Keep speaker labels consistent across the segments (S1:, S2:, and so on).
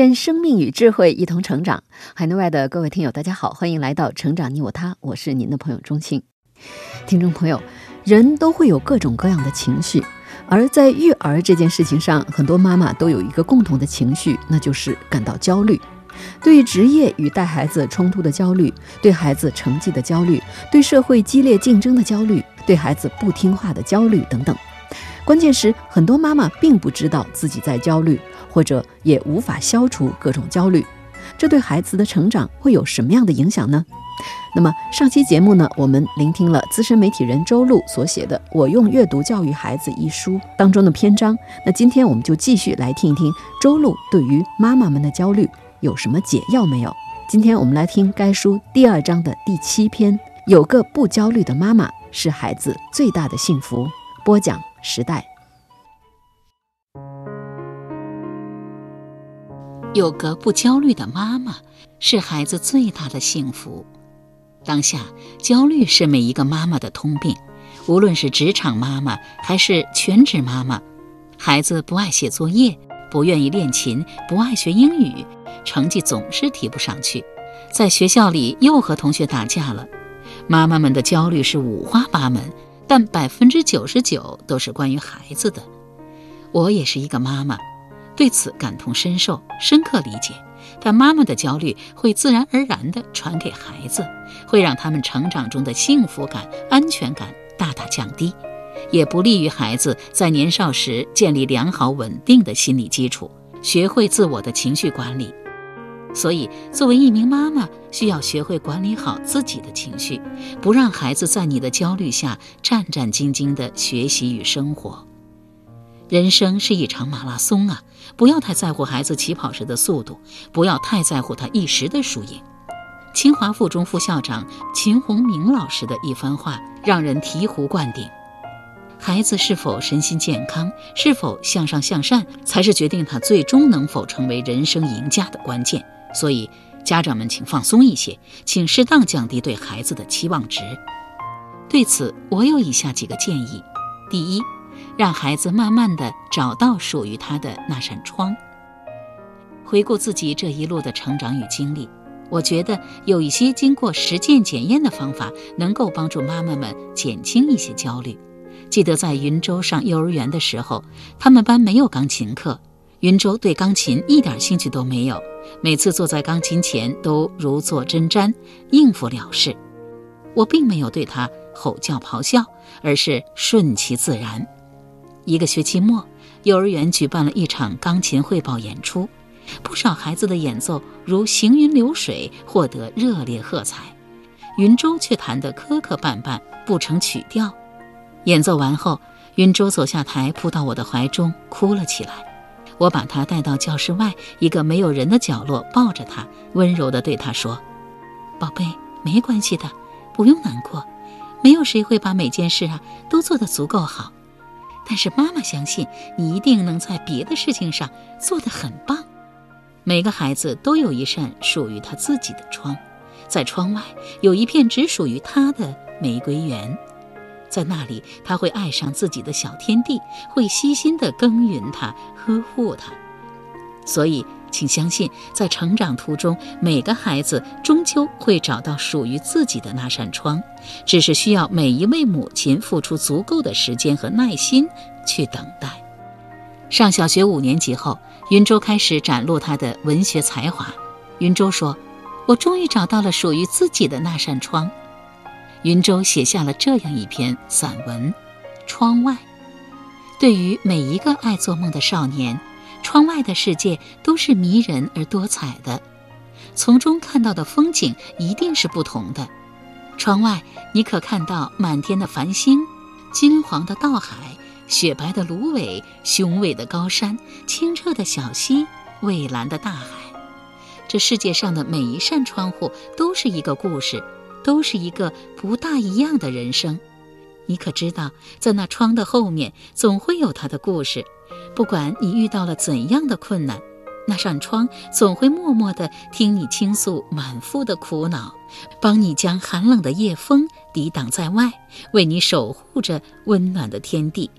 S1: 愿生命与智慧一同成长。海内外的各位听友，大家好，欢迎来到《成长你我他》，我是您的朋友钟庆。听众朋友，人都会有各种各样的情绪，而在育儿这件事情上，很多妈妈都有一个共同的情绪，那就是感到焦虑。对职业与带孩子冲突的焦虑，对孩子成绩的焦虑，对社会激烈竞争的焦虑，对孩子不听话的焦虑等等。关键是，很多妈妈并不知道自己在焦虑。或者也无法消除各种焦虑，这对孩子的成长会有什么样的影响呢？那么上期节目呢，我们聆听了资深媒体人周璐所写的《我用阅读教育孩子》一书当中的篇章。那今天我们就继续来听一听周璐对于妈妈们的焦虑有什么解药没有？今天我们来听该书第二章的第七篇：有个不焦虑的妈妈是孩子最大的幸福。播讲时代。
S2: 有个不焦虑的妈妈是孩子最大的幸福。当下，焦虑是每一个妈妈的通病，无论是职场妈妈还是全职妈妈。孩子不爱写作业，不愿意练琴，不爱学英语，成绩总是提不上去，在学校里又和同学打架了。妈妈们的焦虑是五花八门，但百分之九十九都是关于孩子的。我也是一个妈妈。对此感同身受，深刻理解。但妈妈的焦虑会自然而然地传给孩子，会让他们成长中的幸福感、安全感大大降低，也不利于孩子在年少时建立良好稳定的心理基础，学会自我的情绪管理。所以，作为一名妈妈，需要学会管理好自己的情绪，不让孩子在你的焦虑下战战兢兢地学习与生活。人生是一场马拉松啊，不要太在乎孩子起跑时的速度，不要太在乎他一时的输赢。清华附中副校长秦鸿明老师的一番话让人醍醐灌顶：孩子是否身心健康，是否向上向善，才是决定他最终能否成为人生赢家的关键。所以，家长们请放松一些，请适当降低对孩子的期望值。对此，我有以下几个建议：第一。让孩子慢慢的找到属于他的那扇窗。回顾自己这一路的成长与经历，我觉得有一些经过实践检验的方法，能够帮助妈妈们减轻一些焦虑。记得在云州上幼儿园的时候，他们班没有钢琴课，云州对钢琴一点兴趣都没有，每次坐在钢琴前都如坐针毡，应付了事。我并没有对他吼叫咆哮，而是顺其自然。一个学期末，幼儿园举办了一场钢琴汇报演出，不少孩子的演奏如行云流水，获得热烈喝彩。云舟却弹得磕磕绊绊，不成曲调。演奏完后，云舟走下台，扑到我的怀中，哭了起来。我把他带到教室外一个没有人的角落，抱着他，温柔地对他说：“宝贝，没关系的，不用难过。没有谁会把每件事啊都做得足够好。”但是妈妈相信你一定能在别的事情上做得很棒。每个孩子都有一扇属于他自己的窗，在窗外有一片只属于他的玫瑰园，在那里他会爱上自己的小天地，会悉心地耕耘它、呵护它。所以。请相信，在成长途中，每个孩子终究会找到属于自己的那扇窗，只是需要每一位母亲付出足够的时间和耐心去等待。上小学五年级后，云州开始展露他的文学才华。云州说：“我终于找到了属于自己的那扇窗。”云州写下了这样一篇散文《窗外》。对于每一个爱做梦的少年。窗外的世界都是迷人而多彩的，从中看到的风景一定是不同的。窗外，你可看到满天的繁星，金黄的稻海，雪白的芦苇，雄伟的高山，清澈的小溪，蔚蓝的大海。这世界上的每一扇窗户都是一个故事，都是一个不大一样的人生。你可知道，在那窗的后面，总会有他的故事。不管你遇到了怎样的困难，那扇窗总会默默地听你倾诉满腹的苦恼，帮你将寒冷的夜风抵挡在外，为你守护着温暖的天地。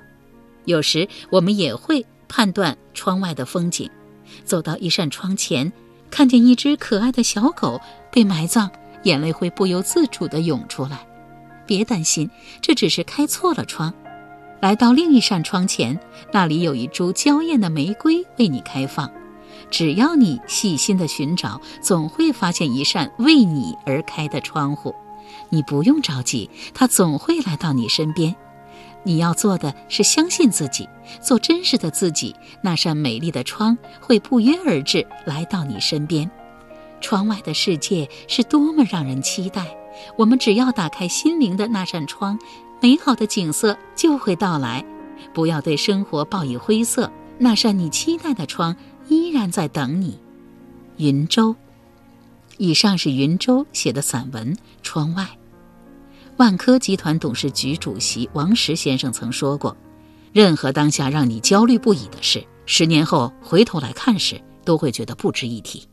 S2: 有时，我们也会判断窗外的风景，走到一扇窗前，看见一只可爱的小狗被埋葬，眼泪会不由自主地涌出来。别担心，这只是开错了窗。来到另一扇窗前，那里有一株娇艳的玫瑰为你开放。只要你细心的寻找，总会发现一扇为你而开的窗户。你不用着急，它总会来到你身边。你要做的是相信自己，做真实的自己。那扇美丽的窗会不约而至来到你身边。窗外的世界是多么让人期待。我们只要打开心灵的那扇窗，美好的景色就会到来。不要对生活抱以灰色，那扇你期待的窗依然在等你。云舟。以上是云舟写的散文《窗外》。万科集团董事局主席王石先生曾说过：“任何当下让你焦虑不已的事，十年后回头来看时，都会觉得不值一提。”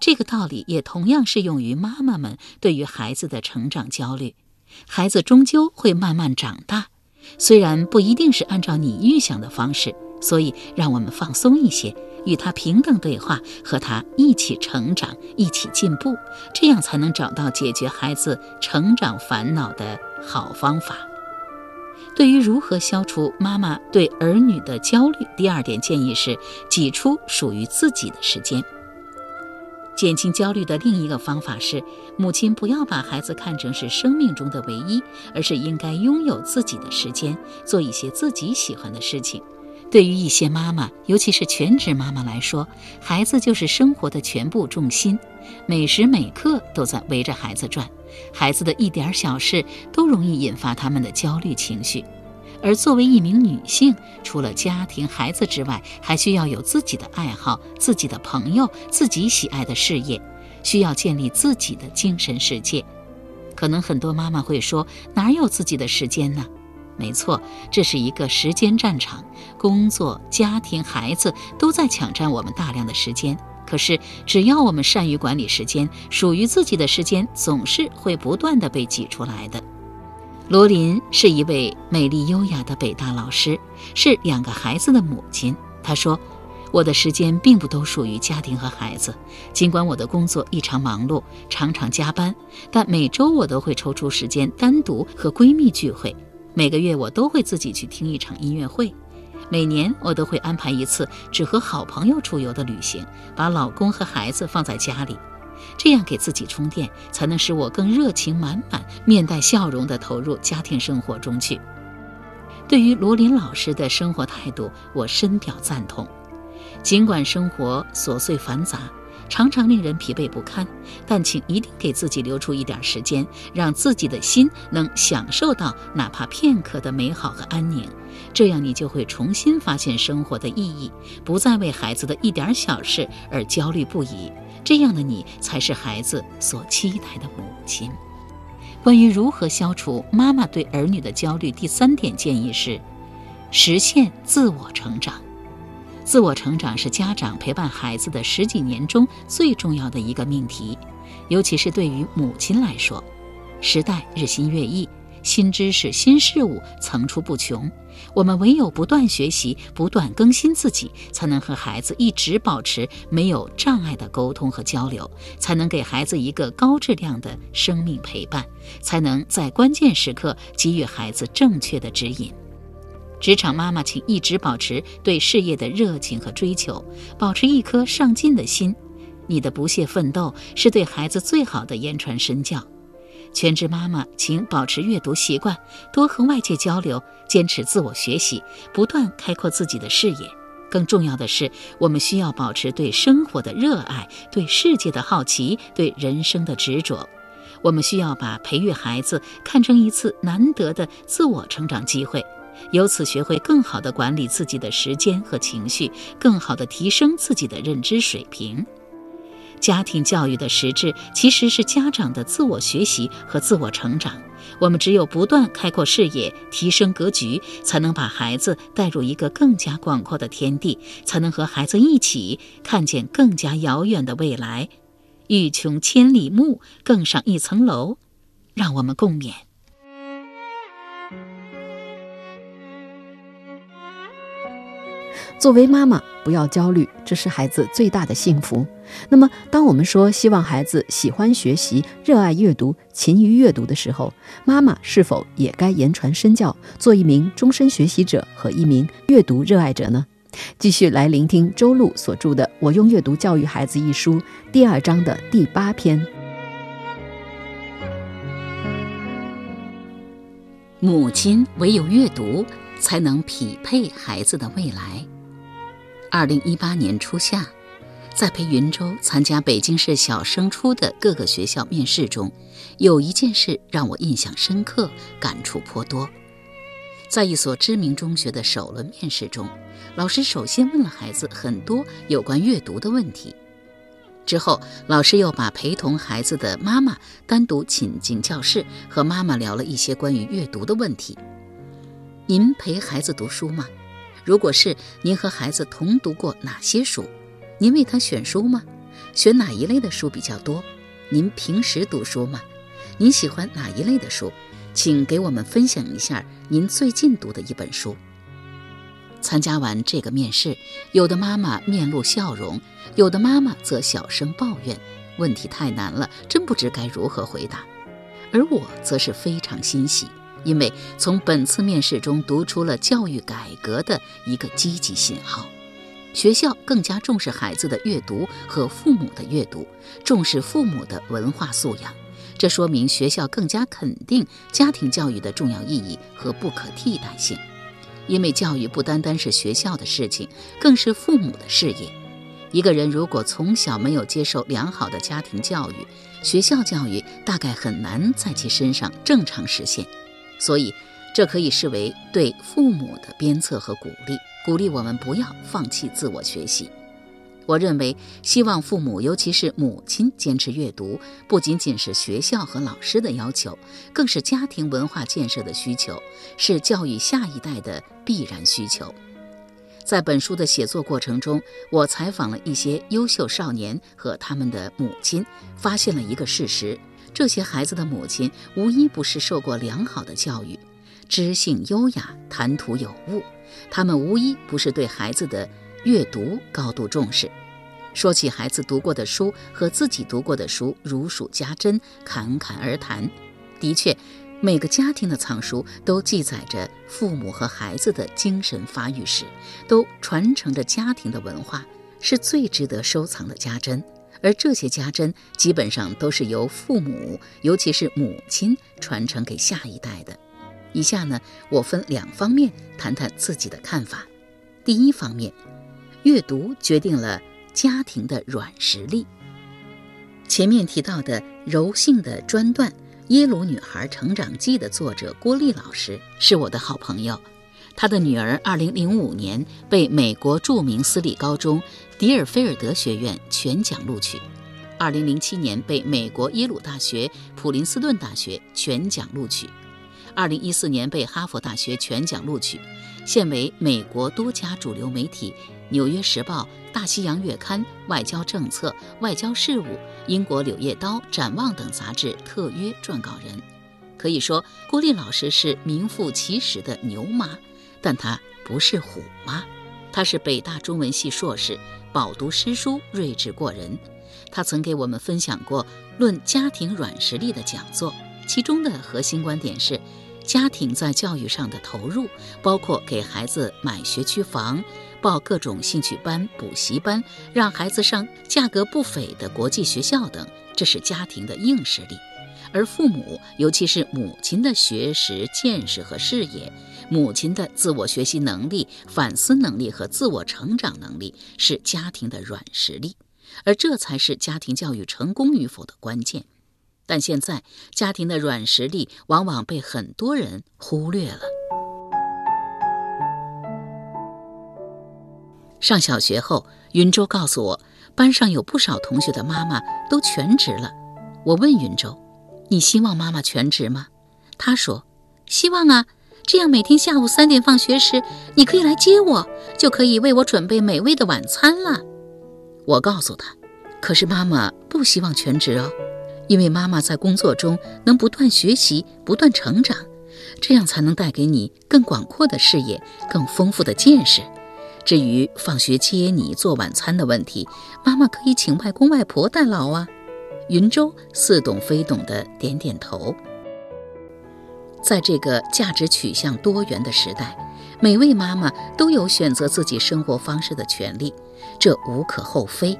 S2: 这个道理也同样适用于妈妈们对于孩子的成长焦虑。孩子终究会慢慢长大，虽然不一定是按照你预想的方式，所以让我们放松一些，与他平等对话，和他一起成长，一起进步，这样才能找到解决孩子成长烦恼的好方法。对于如何消除妈妈对儿女的焦虑，第二点建议是挤出属于自己的时间。减轻焦虑的另一个方法是，母亲不要把孩子看成是生命中的唯一，而是应该拥有自己的时间，做一些自己喜欢的事情。对于一些妈妈，尤其是全职妈妈来说，孩子就是生活的全部重心，每时每刻都在围着孩子转，孩子的一点小事都容易引发他们的焦虑情绪。而作为一名女性，除了家庭、孩子之外，还需要有自己的爱好、自己的朋友、自己喜爱的事业，需要建立自己的精神世界。可能很多妈妈会说：“哪有自己的时间呢？”没错，这是一个时间战场，工作、家庭、孩子都在抢占我们大量的时间。可是，只要我们善于管理时间，属于自己的时间总是会不断的被挤出来的。罗琳是一位美丽优雅的北大老师，是两个孩子的母亲。她说：“我的时间并不都属于家庭和孩子，尽管我的工作异常忙碌，常常加班，但每周我都会抽出时间单独和闺蜜聚会。每个月我都会自己去听一场音乐会，每年我都会安排一次只和好朋友出游的旅行，把老公和孩子放在家里。”这样给自己充电，才能使我更热情满满、面带笑容地投入家庭生活中去。对于罗琳老师的生活态度，我深表赞同。尽管生活琐碎繁杂，常常令人疲惫不堪，但请一定给自己留出一点时间，让自己的心能享受到哪怕片刻的美好和安宁。这样，你就会重新发现生活的意义，不再为孩子的一点小事而焦虑不已。这样的你才是孩子所期待的母亲。关于如何消除妈妈对儿女的焦虑，第三点建议是：实现自我成长。自我成长是家长陪伴孩子的十几年中最重要的一个命题，尤其是对于母亲来说。时代日新月异。新知识、新事物层出不穷，我们唯有不断学习、不断更新自己，才能和孩子一直保持没有障碍的沟通和交流，才能给孩子一个高质量的生命陪伴，才能在关键时刻给予孩子正确的指引。职场妈妈，请一直保持对事业的热情和追求，保持一颗上进的心。你的不懈奋斗是对孩子最好的言传身教。全职妈妈，请保持阅读习惯，多和外界交流，坚持自我学习，不断开阔自己的视野。更重要的是，我们需要保持对生活的热爱，对世界的好奇，对人生的执着。我们需要把培育孩子看成一次难得的自我成长机会，由此学会更好地管理自己的时间和情绪，更好地提升自己的认知水平。家庭教育的实质其实是家长的自我学习和自我成长。我们只有不断开阔视野、提升格局，才能把孩子带入一个更加广阔的天地，才能和孩子一起看见更加遥远的未来。欲穷千里目，更上一层楼。让我们共勉。
S1: 作为妈妈，不要焦虑，这是孩子最大的幸福。那么，当我们说希望孩子喜欢学习、热爱阅读、勤于阅读的时候，妈妈是否也该言传身教，做一名终身学习者和一名阅读热爱者呢？继续来聆听周璐所著的《我用阅读教育孩子》一书第二章的第八篇：
S2: 母亲唯有阅读，才能匹配孩子的未来。二零一八年初夏，在陪云州参加北京市小升初的各个学校面试中，有一件事让我印象深刻，感触颇多。在一所知名中学的首轮面试中，老师首先问了孩子很多有关阅读的问题，之后老师又把陪同孩子的妈妈单独请进教室，和妈妈聊了一些关于阅读的问题。您陪孩子读书吗？如果是您和孩子同读过哪些书？您为他选书吗？选哪一类的书比较多？您平时读书吗？您喜欢哪一类的书？请给我们分享一下您最近读的一本书。参加完这个面试，有的妈妈面露笑容，有的妈妈则小声抱怨：问题太难了，真不知该如何回答。而我则是非常欣喜。因为从本次面试中读出了教育改革的一个积极信号，学校更加重视孩子的阅读和父母的阅读，重视父母的文化素养。这说明学校更加肯定家庭教育的重要意义和不可替代性。因为教育不单单是学校的事情，更是父母的事业。一个人如果从小没有接受良好的家庭教育，学校教育大概很难在其身上正常实现。所以，这可以视为对父母的鞭策和鼓励，鼓励我们不要放弃自我学习。我认为，希望父母，尤其是母亲坚持阅读，不仅仅是学校和老师的要求，更是家庭文化建设的需求，是教育下一代的必然需求。在本书的写作过程中，我采访了一些优秀少年和他们的母亲，发现了一个事实。这些孩子的母亲无一不是受过良好的教育，知性优雅，谈吐有物。他们无一不是对孩子的阅读高度重视。说起孩子读过的书和自己读过的书，如数家珍，侃侃而谈。的确，每个家庭的藏书都记载着父母和孩子的精神发育史，都传承着家庭的文化，是最值得收藏的家珍。而这些家珍基本上都是由父母，尤其是母亲传承给下一代的。以下呢，我分两方面谈谈自己的看法。第一方面，阅读决定了家庭的软实力。前面提到的《柔性的专断：耶鲁女孩成长记》的作者郭丽老师是我的好朋友。他的女儿2005年被美国著名私立高中迪尔菲尔德学院全奖录取，2007年被美国耶鲁大学、普林斯顿大学全奖录取，2014年被哈佛大学全奖录取，现为美国多家主流媒体《纽约时报》、《大西洋月刊》、《外交政策》、《外交事务》、英国《柳叶刀》、《展望》等杂志特约撰稿人。可以说，郭丽老师是名副其实的牛妈。但她不是虎妈，她是北大中文系硕士，饱读诗书，睿智过人。她曾给我们分享过《论家庭软实力》的讲座，其中的核心观点是：家庭在教育上的投入，包括给孩子买学区房、报各种兴趣班、补习班，让孩子上价格不菲的国际学校等，这是家庭的硬实力。而父母，尤其是母亲的学识、见识和视野，母亲的自我学习能力、反思能力和自我成长能力，是家庭的软实力。而这才是家庭教育成功与否的关键。但现在，家庭的软实力往往被很多人忽略了。上小学后，云州告诉我，班上有不少同学的妈妈都全职了。我问云州：“你希望妈妈全职吗？”他说：“希望啊。”这样每天下午三点放学时，你可以来接我，就可以为我准备美味的晚餐了。”我告诉他：“可是妈妈不希望全职哦，因为妈妈在工作中能不断学习、不断成长，这样才能带给你更广阔的视野、更丰富的见识。至于放学接你、做晚餐的问题，妈妈可以请外公外婆代劳啊。”云州似懂非懂的点点头。在这个价值取向多元的时代，每位妈妈都有选择自己生活方式的权利，这无可厚非。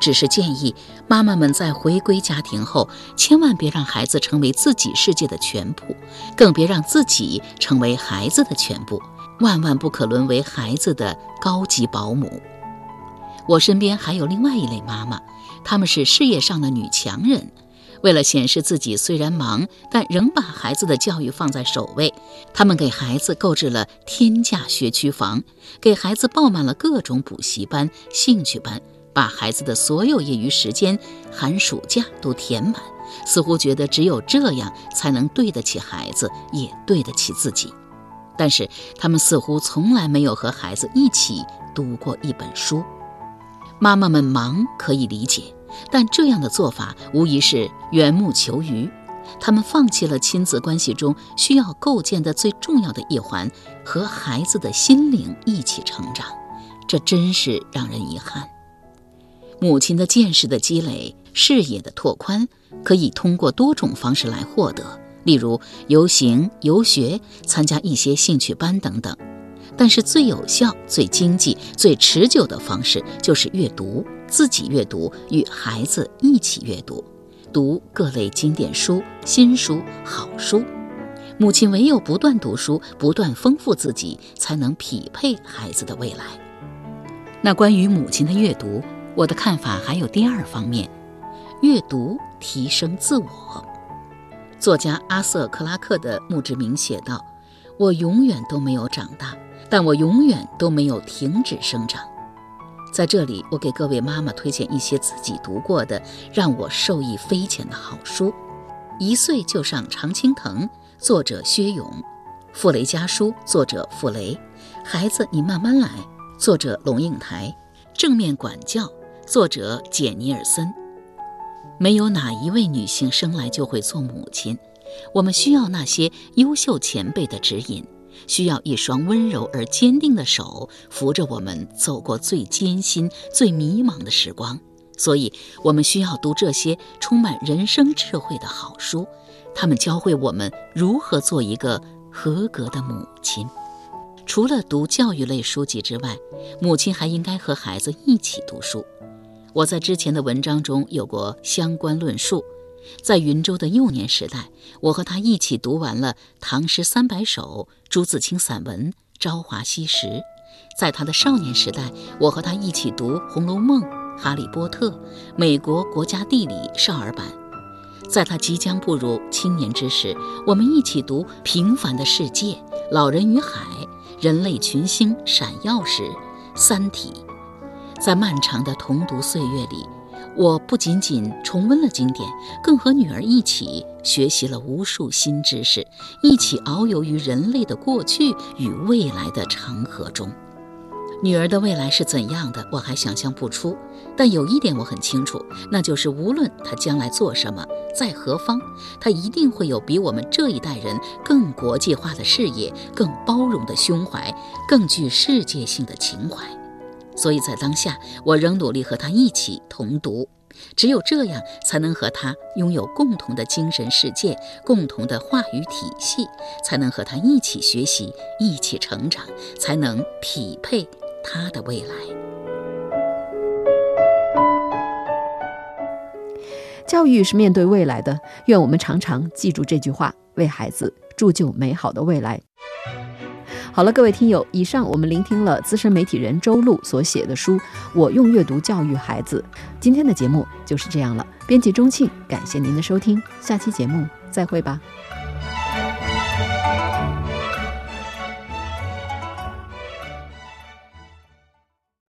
S2: 只是建议妈妈们在回归家庭后，千万别让孩子成为自己世界的全部，更别让自己成为孩子的全部，万万不可沦为孩子的高级保姆。我身边还有另外一类妈妈，她们是事业上的女强人。为了显示自己虽然忙，但仍把孩子的教育放在首位，他们给孩子购置了天价学区房，给孩子报满了各种补习班、兴趣班，把孩子的所有业余时间、寒暑假都填满，似乎觉得只有这样才能对得起孩子，也对得起自己。但是他们似乎从来没有和孩子一起读过一本书。妈妈们忙可以理解。但这样的做法无疑是缘木求鱼，他们放弃了亲子关系中需要构建的最重要的一环——和孩子的心灵一起成长，这真是让人遗憾。母亲的见识的积累、视野的拓宽，可以通过多种方式来获得，例如游行、游学、参加一些兴趣班等等。但是最有效、最经济、最持久的方式就是阅读。自己阅读，与孩子一起阅读，读各类经典书、新书、好书。母亲唯有不断读书，不断丰富自己，才能匹配孩子的未来。那关于母亲的阅读，我的看法还有第二方面：阅读提升自我。作家阿瑟·克拉克的墓志铭写道：“我永远都没有长大，但我永远都没有停止生长。”在这里，我给各位妈妈推荐一些自己读过的、让我受益匪浅的好书。《一岁就上常青藤》，作者薛勇；《傅雷家书》，作者傅雷；《孩子，你慢慢来》，作者龙应台；《正面管教》，作者简尼尔森。没有哪一位女性生来就会做母亲，我们需要那些优秀前辈的指引。需要一双温柔而坚定的手扶着我们走过最艰辛、最迷茫的时光，所以我们需要读这些充满人生智慧的好书，他们教会我们如何做一个合格的母亲。除了读教育类书籍之外，母亲还应该和孩子一起读书。我在之前的文章中有过相关论述。在云州的幼年时代，我和他一起读完了唐诗三百首、朱自清散文《朝华夕拾》；在他的少年时代，我和他一起读《红楼梦》《哈利波特》《美国国家地理》少儿版；在他即将步入青年之时，我们一起读《平凡的世界》《老人与海》《人类群星闪耀时》《三体》。在漫长的童读岁月里。我不仅仅重温了经典，更和女儿一起学习了无数新知识，一起遨游于人类的过去与未来的长河中。女儿的未来是怎样的，我还想象不出。但有一点我很清楚，那就是无论她将来做什么，在何方，她一定会有比我们这一代人更国际化的视野、更包容的胸怀、更具世界性的情怀。所以在当下，我仍努力和他一起同读，只有这样，才能和他拥有共同的精神世界、共同的话语体系，才能和他一起学习、一起成长，才能匹配他的未来。
S1: 教育是面对未来的，愿我们常常记住这句话，为孩子铸就美好的未来。好了，各位听友，以上我们聆听了资深媒体人周璐所写的书《我用阅读教育孩子》。今天的节目就是这样了。编辑钟庆，感谢您的收听，下期节目再会吧。